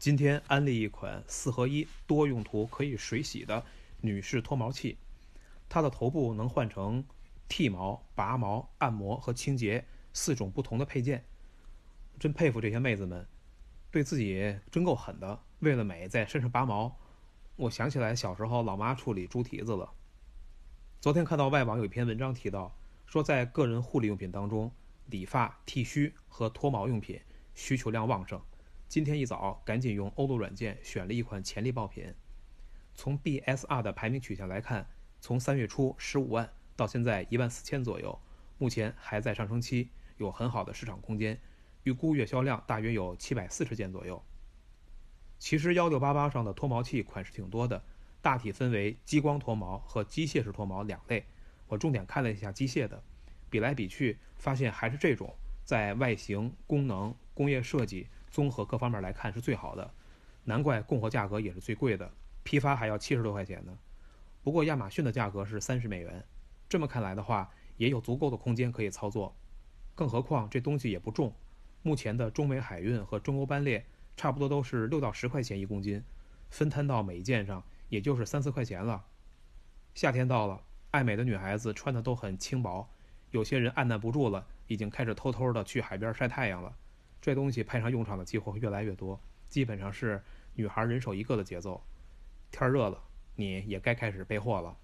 今天安利一款四合一多用途可以水洗的女士脱毛器，它的头部能换成剃毛、拔毛、按摩和清洁四种不同的配件。真佩服这些妹子们，对自己真够狠的，为了美在身上拔毛。我想起来小时候老妈处理猪蹄子了。昨天看到外网有一篇文章提到，说在个人护理用品当中，理发、剃须和脱毛用品需求量旺盛。今天一早，赶紧用欧路软件选了一款潜力爆品。从 BSR 的排名曲线来看，从三月初十五万到现在一万四千左右，目前还在上升期，有很好的市场空间。预估月销量大约有七百四十件左右。其实幺六八八上的脱毛器款式挺多的，大体分为激光脱毛和机械式脱毛两类。我重点看了一下机械的，比来比去，发现还是这种在外形、功能、工业设计。综合各方面来看是最好的，难怪供货价格也是最贵的，批发还要七十多块钱呢。不过亚马逊的价格是三十美元，这么看来的话，也有足够的空间可以操作。更何况这东西也不重，目前的中美海运和中欧班列差不多都是六到十块钱一公斤，分摊到每一件上也就是三四块钱了。夏天到了，爱美的女孩子穿的都很轻薄，有些人按捺不住了，已经开始偷偷的去海边晒太阳了。这东西派上用场的机会会越来越多，基本上是女孩人手一个的节奏。天热了，你也该开始备货了。